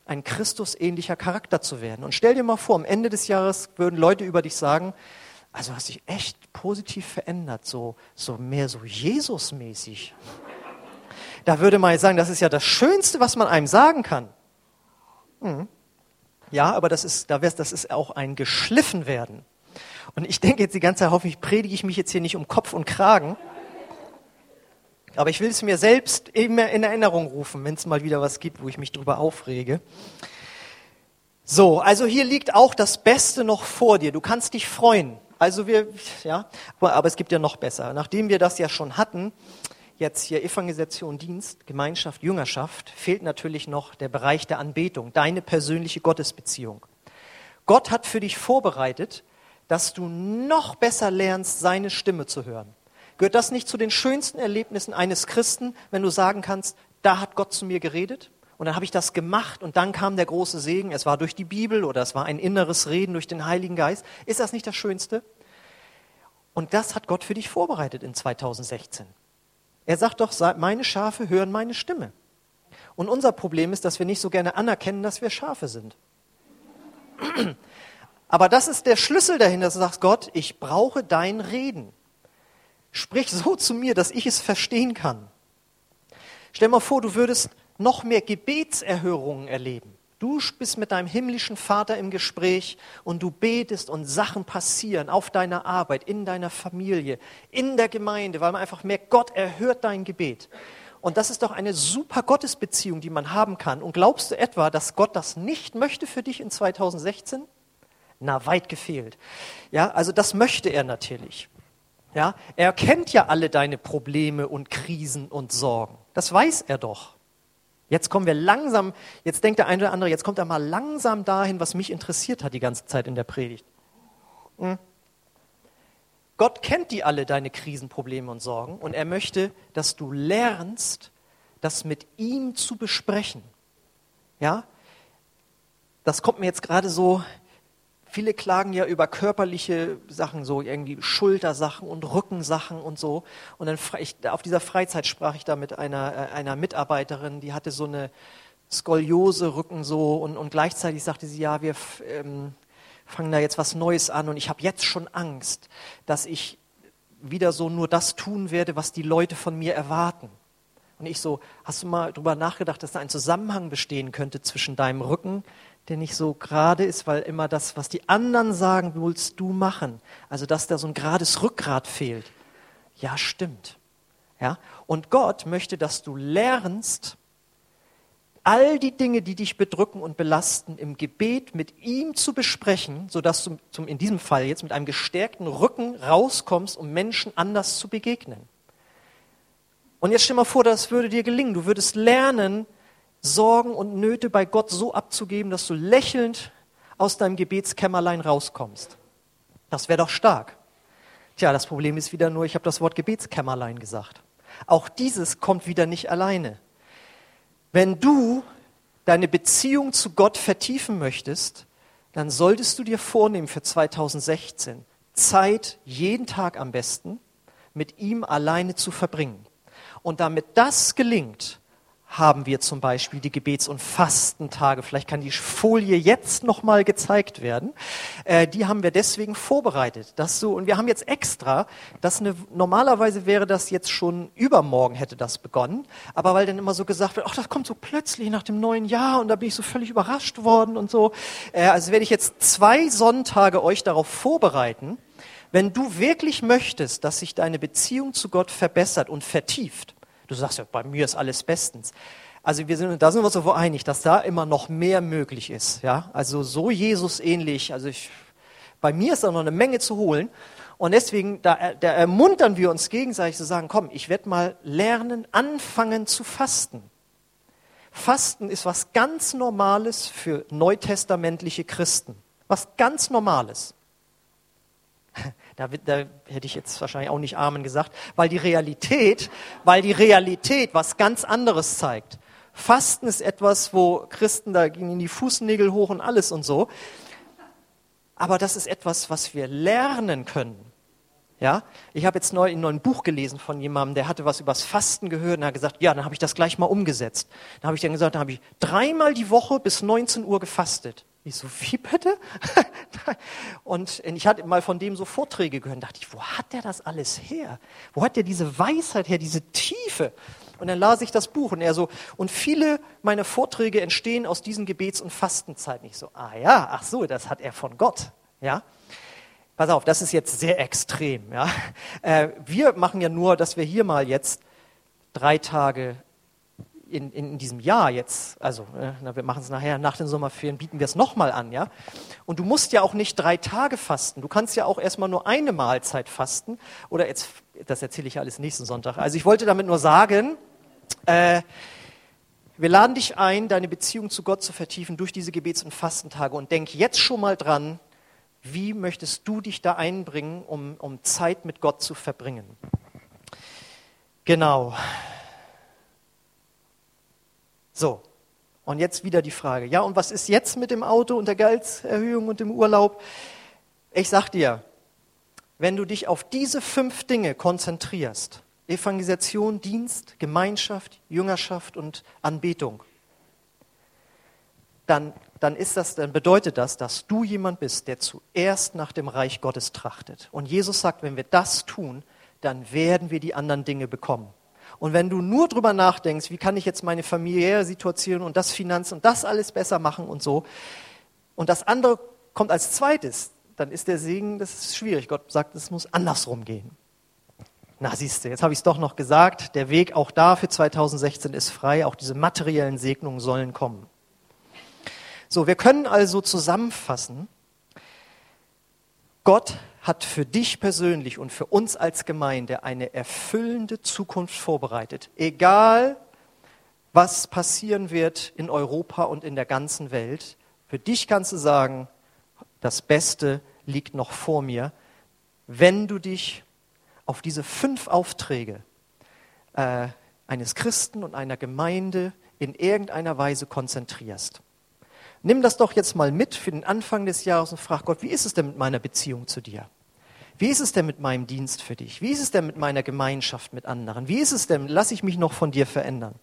Speaker 1: ein Christusähnlicher Charakter zu werden. Und stell dir mal vor, am Ende des Jahres würden Leute über dich sagen, also hast dich echt positiv verändert, so, so mehr so Jesus-mäßig. Da würde man sagen, das ist ja das Schönste, was man einem sagen kann. Hm. Ja, aber das ist, da wär's, das ist auch ein geschliffen werden. Und ich denke jetzt die ganze Zeit, hoffentlich predige ich mich jetzt hier nicht um Kopf und Kragen. Aber ich will es mir selbst immer in Erinnerung rufen, wenn es mal wieder was gibt, wo ich mich drüber aufrege. So, also hier liegt auch das Beste noch vor dir. Du kannst dich freuen. Also wir, ja, aber es gibt ja noch besser. Nachdem wir das ja schon hatten, jetzt hier Evangelisation, Dienst, Gemeinschaft, Jüngerschaft, fehlt natürlich noch der Bereich der Anbetung, deine persönliche Gottesbeziehung. Gott hat für dich vorbereitet, dass du noch besser lernst, seine Stimme zu hören. Gehört das nicht zu den schönsten Erlebnissen eines Christen, wenn du sagen kannst, da hat Gott zu mir geredet? Und dann habe ich das gemacht und dann kam der große Segen. Es war durch die Bibel oder es war ein inneres Reden durch den Heiligen Geist. Ist das nicht das Schönste? Und das hat Gott für dich vorbereitet in 2016. Er sagt doch, meine Schafe hören meine Stimme. Und unser Problem ist, dass wir nicht so gerne anerkennen, dass wir Schafe sind. Aber das ist der Schlüssel dahinter, dass du sagst, Gott, ich brauche dein Reden. Sprich so zu mir, dass ich es verstehen kann. Stell mal vor, du würdest noch mehr Gebetserhörungen erleben. Du bist mit deinem himmlischen Vater im Gespräch und du betest und Sachen passieren auf deiner Arbeit, in deiner Familie, in der Gemeinde, weil man einfach merkt, Gott erhört dein Gebet. Und das ist doch eine super Gottesbeziehung, die man haben kann. Und glaubst du etwa, dass Gott das nicht möchte für dich in 2016? Na, weit gefehlt. Ja, also das möchte er natürlich. Ja, er kennt ja alle deine Probleme und Krisen und Sorgen. Das weiß er doch. Jetzt kommen wir langsam, jetzt denkt der eine oder andere, jetzt kommt er mal langsam dahin, was mich interessiert hat die ganze Zeit in der Predigt. Hm. Gott kennt die alle, deine Krisen, Probleme und Sorgen, und er möchte, dass du lernst, das mit ihm zu besprechen. Ja? Das kommt mir jetzt gerade so Viele klagen ja über körperliche Sachen, so irgendwie Schultersachen und Rückensachen und so. Und dann ich, auf dieser Freizeit sprach ich da mit einer, äh, einer Mitarbeiterin, die hatte so eine Skoliose Rücken so und, und gleichzeitig sagte sie, ja, wir ähm, fangen da jetzt was Neues an und ich habe jetzt schon Angst, dass ich wieder so nur das tun werde, was die Leute von mir erwarten. Und ich so, hast du mal drüber nachgedacht, dass da ein Zusammenhang bestehen könnte zwischen deinem Rücken, der nicht so gerade ist, weil immer das, was die anderen sagen, willst du machen. Also dass da so ein gerades Rückgrat fehlt. Ja, stimmt. Ja? Und Gott möchte, dass du lernst, all die Dinge, die dich bedrücken und belasten, im Gebet mit ihm zu besprechen, sodass du zum, in diesem Fall jetzt mit einem gestärkten Rücken rauskommst, um Menschen anders zu begegnen. Und jetzt stell mal vor, das würde dir gelingen. Du würdest lernen, Sorgen und Nöte bei Gott so abzugeben, dass du lächelnd aus deinem Gebetskämmerlein rauskommst. Das wäre doch stark. Tja, das Problem ist wieder nur, ich habe das Wort Gebetskämmerlein gesagt. Auch dieses kommt wieder nicht alleine. Wenn du deine Beziehung zu Gott vertiefen möchtest, dann solltest du dir vornehmen für 2016, Zeit jeden Tag am besten mit ihm alleine zu verbringen. Und damit das gelingt, haben wir zum Beispiel die Gebets- und Fastentage. Vielleicht kann die Folie jetzt nochmal gezeigt werden. Äh, die haben wir deswegen vorbereitet. Dass so, und wir haben jetzt extra, dass eine, normalerweise wäre das jetzt schon übermorgen hätte das begonnen. Aber weil dann immer so gesagt wird, ach, das kommt so plötzlich nach dem neuen Jahr und da bin ich so völlig überrascht worden und so. Äh, also werde ich jetzt zwei Sonntage euch darauf vorbereiten, wenn du wirklich möchtest, dass sich deine Beziehung zu Gott verbessert und vertieft, Du sagst ja, bei mir ist alles bestens. Also wir sind, da sind wir uns so einig, dass da immer noch mehr möglich ist. Ja? Also so Jesus ähnlich. Also ich, bei mir ist da noch eine Menge zu holen. Und deswegen, da, da ermuntern wir uns gegenseitig zu sagen, komm, ich werde mal lernen, anfangen zu fasten. Fasten ist was ganz Normales für neutestamentliche Christen. Was ganz Normales. Da, da, hätte ich jetzt wahrscheinlich auch nicht Amen gesagt, weil die Realität, weil die Realität was ganz anderes zeigt. Fasten ist etwas, wo Christen, da gehen die Fußnägel hoch und alles und so. Aber das ist etwas, was wir lernen können. Ja, ich habe jetzt neu in ein Buch gelesen von jemandem, der hatte was übers Fasten gehört und hat gesagt, ja, dann habe ich das gleich mal umgesetzt. Dann habe ich dann gesagt, dann habe ich dreimal die Woche bis 19 Uhr gefastet. Ich so, wie bitte? und ich hatte mal von dem so Vorträge gehört, dachte ich, wo hat der das alles her? Wo hat der diese Weisheit her, diese Tiefe? Und dann las ich das Buch und er so, und viele meiner Vorträge entstehen aus diesen Gebets- und Fastenzeiten. Ich so, ah ja, ach so, das hat er von Gott. Ja, Pass auf, das ist jetzt sehr extrem. Ja? Äh, wir machen ja nur, dass wir hier mal jetzt drei Tage in, in, diesem Jahr jetzt, also äh, wir machen es nachher nach den Sommerferien, bieten wir es nochmal an, ja. Und du musst ja auch nicht drei Tage fasten. Du kannst ja auch erstmal nur eine Mahlzeit fasten. Oder jetzt, das erzähle ich ja alles nächsten Sonntag. Also ich wollte damit nur sagen, äh, wir laden dich ein, deine Beziehung zu Gott zu vertiefen durch diese Gebets- und Fastentage und denk jetzt schon mal dran, wie möchtest du dich da einbringen, um, um Zeit mit Gott zu verbringen? Genau. So, und jetzt wieder die Frage. Ja, und was ist jetzt mit dem Auto und der Gehaltserhöhung und dem Urlaub? Ich sag dir, wenn du dich auf diese fünf Dinge konzentrierst, Evangelisation, Dienst, Gemeinschaft, Jüngerschaft und Anbetung, dann dann, ist das, dann bedeutet das, dass du jemand bist, der zuerst nach dem Reich Gottes trachtet. Und Jesus sagt, wenn wir das tun, dann werden wir die anderen Dinge bekommen. Und wenn du nur drüber nachdenkst, wie kann ich jetzt meine familiäre Situation und das Finanz und das alles besser machen und so, und das andere kommt als zweites, dann ist der Segen, das ist schwierig. Gott sagt, es muss andersrum gehen. Na, siehst du, jetzt habe ich es doch noch gesagt. Der Weg auch da für 2016 ist frei. Auch diese materiellen Segnungen sollen kommen. So, wir können also zusammenfassen, Gott hat für dich persönlich und für uns als Gemeinde eine erfüllende Zukunft vorbereitet. Egal, was passieren wird in Europa und in der ganzen Welt, für dich kannst du sagen, das Beste liegt noch vor mir, wenn du dich auf diese fünf Aufträge äh, eines Christen und einer Gemeinde in irgendeiner Weise konzentrierst. Nimm das doch jetzt mal mit für den Anfang des Jahres und frag Gott, wie ist es denn mit meiner Beziehung zu dir? Wie ist es denn mit meinem Dienst für dich? Wie ist es denn mit meiner Gemeinschaft mit anderen? Wie ist es denn, lass ich mich noch von dir verändern?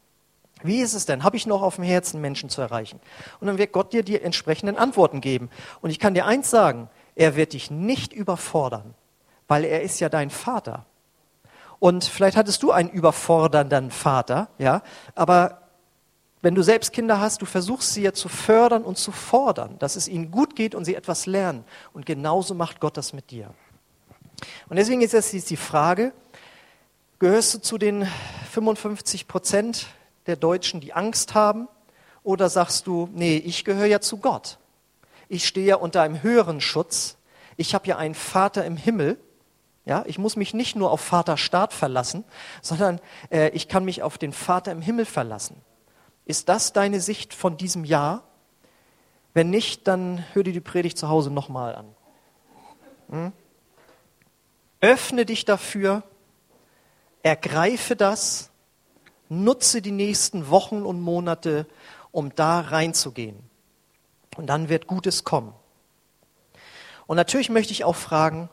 Speaker 1: Wie ist es denn? Habe ich noch auf dem Herzen, Menschen zu erreichen? Und dann wird Gott dir die entsprechenden Antworten geben. Und ich kann dir eins sagen, er wird dich nicht überfordern, weil er ist ja dein Vater. Und vielleicht hattest du einen überfordernden Vater, ja, aber wenn du selbst Kinder hast, du versuchst sie ja zu fördern und zu fordern, dass es ihnen gut geht und sie etwas lernen. Und genauso macht Gott das mit dir. Und deswegen ist jetzt die Frage, Gehörst du zu den 55 Prozent der Deutschen, die Angst haben? Oder sagst du, nee, ich gehöre ja zu Gott. Ich stehe ja unter einem höheren Schutz. Ich habe ja einen Vater im Himmel. Ja, ich muss mich nicht nur auf Vater Staat verlassen, sondern äh, ich kann mich auf den Vater im Himmel verlassen. Ist das deine Sicht von diesem Jahr? Wenn nicht, dann hör dir die Predigt zu Hause nochmal an. Hm? Öffne dich dafür, ergreife das, nutze die nächsten Wochen und Monate, um da reinzugehen. Und dann wird Gutes kommen. Und natürlich möchte ich auch fragen,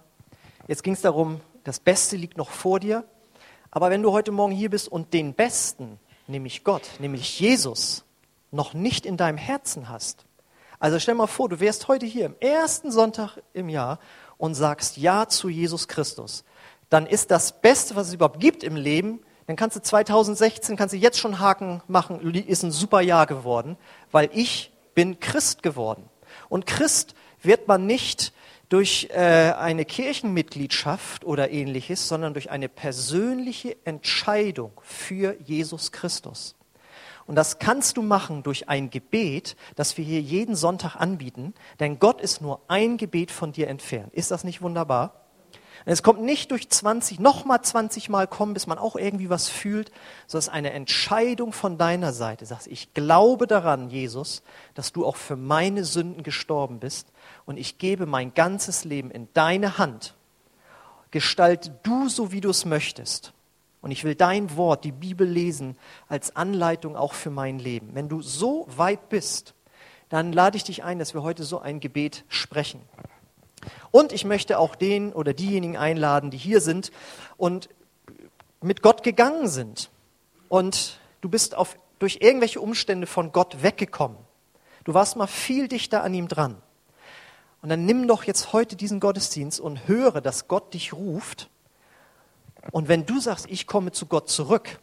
Speaker 1: jetzt ging es darum, das Beste liegt noch vor dir, aber wenn du heute Morgen hier bist und den Besten, nämlich Gott, nämlich Jesus, noch nicht in deinem Herzen hast, also stell mal vor, du wärst heute hier im ersten Sonntag im Jahr und sagst Ja zu Jesus Christus, dann ist das Beste, was es überhaupt gibt im Leben, dann kannst du 2016, kannst du jetzt schon Haken machen, ist ein super Jahr geworden, weil ich bin Christ geworden. Und Christ wird man nicht durch äh, eine Kirchenmitgliedschaft oder ähnliches, sondern durch eine persönliche Entscheidung für Jesus Christus. Und das kannst du machen durch ein Gebet, das wir hier jeden Sonntag anbieten, denn Gott ist nur ein Gebet von dir entfernt. Ist das nicht wunderbar? Und es kommt nicht durch 20, nochmal 20 Mal kommen, bis man auch irgendwie was fühlt, sondern es ist eine Entscheidung von deiner Seite. Sagst, ich glaube daran, Jesus, dass du auch für meine Sünden gestorben bist und ich gebe mein ganzes Leben in deine Hand. Gestalte du so, wie du es möchtest. Und ich will dein Wort, die Bibel lesen, als Anleitung auch für mein Leben. Wenn du so weit bist, dann lade ich dich ein, dass wir heute so ein Gebet sprechen. Und ich möchte auch den oder diejenigen einladen, die hier sind und mit Gott gegangen sind. Und du bist auf, durch irgendwelche Umstände von Gott weggekommen. Du warst mal viel dichter an ihm dran. Und dann nimm doch jetzt heute diesen Gottesdienst und höre, dass Gott dich ruft und wenn du sagst, ich komme zu Gott zurück,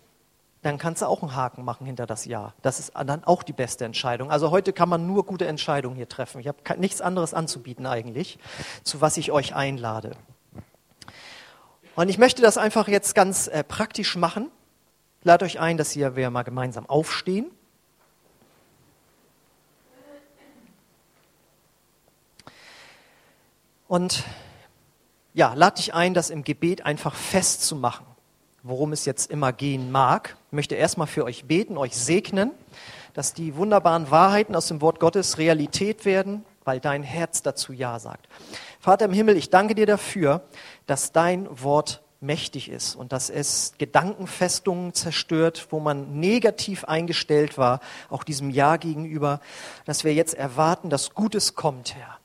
Speaker 1: dann kannst du auch einen Haken machen hinter das Ja. Das ist dann auch die beste Entscheidung. Also heute kann man nur gute Entscheidungen hier treffen. Ich habe nichts anderes anzubieten eigentlich, zu was ich euch einlade. Und ich möchte das einfach jetzt ganz äh, praktisch machen. Lade euch ein, dass wir mal gemeinsam aufstehen. Und ja, lade dich ein, das im Gebet einfach festzumachen, worum es jetzt immer gehen mag. Ich möchte erstmal für euch beten, euch segnen, dass die wunderbaren Wahrheiten aus dem Wort Gottes Realität werden, weil dein Herz dazu Ja sagt. Vater im Himmel, ich danke dir dafür, dass dein Wort mächtig ist und dass es Gedankenfestungen zerstört, wo man negativ eingestellt war, auch diesem Ja gegenüber, dass wir jetzt erwarten, dass Gutes kommt, Herr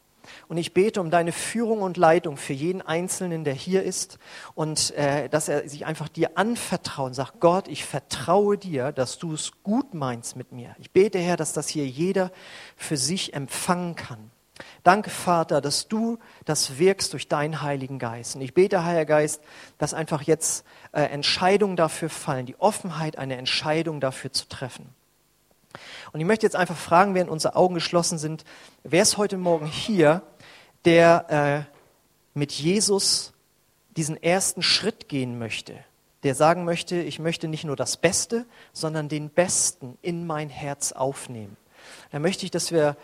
Speaker 1: und ich bete um deine Führung und Leitung für jeden Einzelnen, der hier ist. Und äh, dass er sich einfach dir anvertraut und sagt, Gott, ich vertraue dir, dass du es gut meinst mit mir. Ich bete, Herr, dass das hier jeder für sich empfangen kann. Danke, Vater, dass du das wirkst durch deinen Heiligen Geist. Und ich bete, Heiliger Geist, dass einfach jetzt äh, Entscheidungen dafür fallen, die Offenheit, eine Entscheidung dafür zu treffen. Und ich möchte jetzt einfach fragen, während unsere Augen geschlossen sind, wer ist heute Morgen hier, der äh, mit Jesus diesen ersten Schritt gehen möchte, der sagen möchte, ich möchte nicht nur das Beste, sondern den Besten in mein Herz aufnehmen. Da möchte ich, dass wir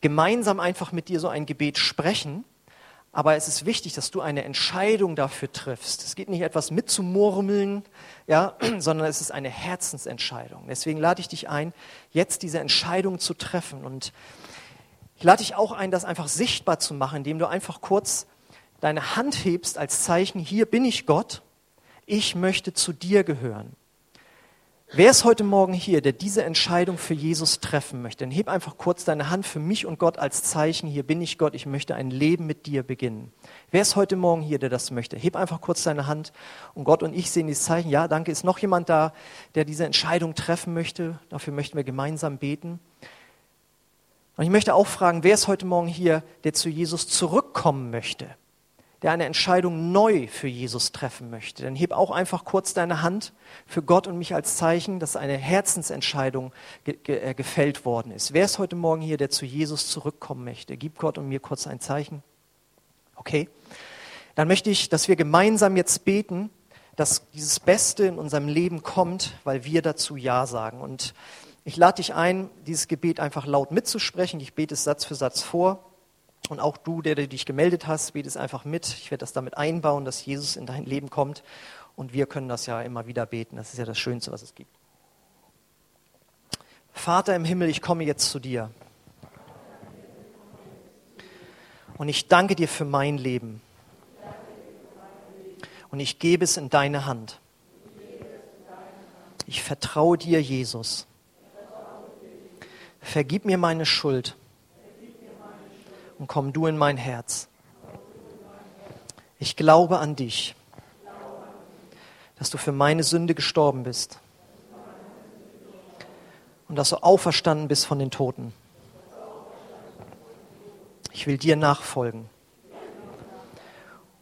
Speaker 1: gemeinsam einfach mit dir so ein Gebet sprechen. Aber es ist wichtig, dass du eine Entscheidung dafür triffst. Es geht nicht etwas mitzumurmeln, ja, sondern es ist eine Herzensentscheidung. Deswegen lade ich dich ein, jetzt diese Entscheidung zu treffen. Und ich lade dich auch ein, das einfach sichtbar zu machen, indem du einfach kurz deine Hand hebst als Zeichen, hier bin ich Gott, ich möchte zu dir gehören. Wer ist heute Morgen hier, der diese Entscheidung für Jesus treffen möchte? Dann heb einfach kurz deine Hand für mich und Gott als Zeichen, hier bin ich Gott, ich möchte ein Leben mit dir beginnen. Wer ist heute Morgen hier, der das möchte? Heb einfach kurz deine Hand und Gott und ich sehen dieses Zeichen. Ja, danke. Ist noch jemand da, der diese Entscheidung treffen möchte? Dafür möchten wir gemeinsam beten. Und ich möchte auch fragen, wer ist heute Morgen hier, der zu Jesus zurückkommen möchte, der eine Entscheidung neu für Jesus treffen möchte? Dann heb auch einfach kurz deine Hand für Gott und mich als Zeichen, dass eine Herzensentscheidung ge ge äh, gefällt worden ist. Wer ist heute Morgen hier, der zu Jesus zurückkommen möchte? Gib Gott und mir kurz ein Zeichen. Okay. Dann möchte ich, dass wir gemeinsam jetzt beten, dass dieses Beste in unserem Leben kommt, weil wir dazu Ja sagen. Und ich lade dich ein, dieses Gebet einfach laut mitzusprechen. Ich bete es Satz für Satz vor. Und auch du, der, der dich gemeldet hast, bete es einfach mit. Ich werde das damit einbauen, dass Jesus in dein Leben kommt. Und wir können das ja immer wieder beten. Das ist ja das Schönste, was es gibt. Vater im Himmel, ich komme jetzt zu dir. Und ich danke dir für mein Leben. Und ich gebe es in deine Hand. Ich vertraue dir, Jesus. Vergib mir meine Schuld und komm du in mein Herz. Ich glaube an dich, dass du für meine Sünde gestorben bist und dass du auferstanden bist von den Toten. Ich will dir nachfolgen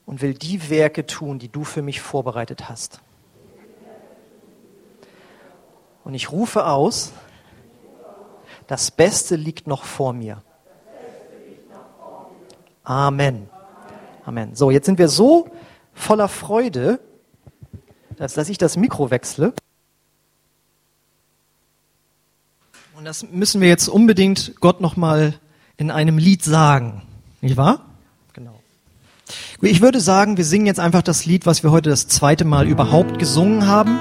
Speaker 1: und will die Werke tun, die du für mich vorbereitet hast. Und ich rufe aus, das Beste liegt noch vor mir. Amen. Amen. So, jetzt sind wir so voller Freude, dass, dass ich das Mikro wechsle. Und das müssen wir jetzt unbedingt Gott nochmal in einem Lied sagen. Nicht wahr? Genau. Ich würde sagen, wir singen jetzt einfach das Lied, was wir heute das zweite Mal überhaupt gesungen haben.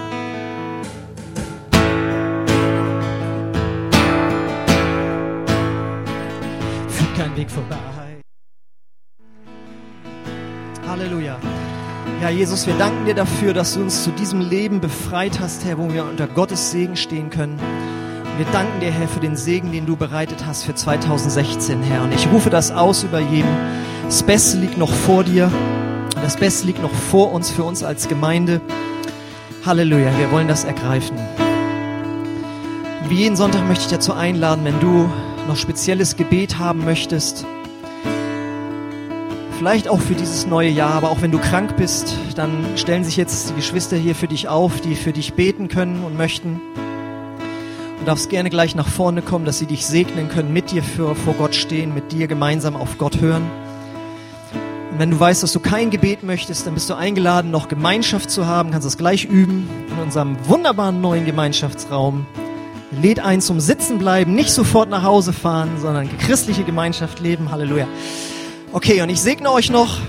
Speaker 1: Halleluja. Ja, Jesus, wir danken dir dafür, dass du uns zu diesem Leben befreit hast, Herr, wo wir unter Gottes Segen stehen können. Wir danken dir, Herr, für den Segen, den du bereitet hast für 2016, Herr. Und ich rufe das aus über jeden. Das Beste liegt noch vor dir. Das Beste liegt noch vor uns, für uns als Gemeinde. Halleluja, wir wollen das ergreifen. Wie jeden Sonntag möchte ich dazu einladen, wenn du noch spezielles Gebet haben möchtest, Vielleicht auch für dieses neue Jahr, aber auch wenn du krank bist, dann stellen sich jetzt die Geschwister hier für dich auf, die für dich beten können und möchten. Du darfst gerne gleich nach vorne kommen, dass sie dich segnen können, mit dir für, vor Gott stehen, mit dir gemeinsam auf Gott hören. Und wenn du weißt, dass du kein Gebet möchtest, dann bist du eingeladen, noch Gemeinschaft zu haben, kannst das gleich üben in unserem wunderbaren neuen Gemeinschaftsraum. Lädt ein zum Sitzen bleiben, nicht sofort nach Hause fahren, sondern christliche Gemeinschaft leben. Halleluja. Okay, und ich segne euch noch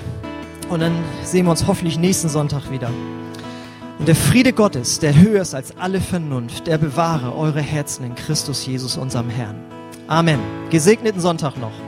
Speaker 1: und dann sehen wir uns hoffentlich nächsten Sonntag wieder. Und der Friede Gottes, der höher ist als alle Vernunft, der bewahre eure Herzen in Christus Jesus, unserem Herrn. Amen. Gesegneten Sonntag noch.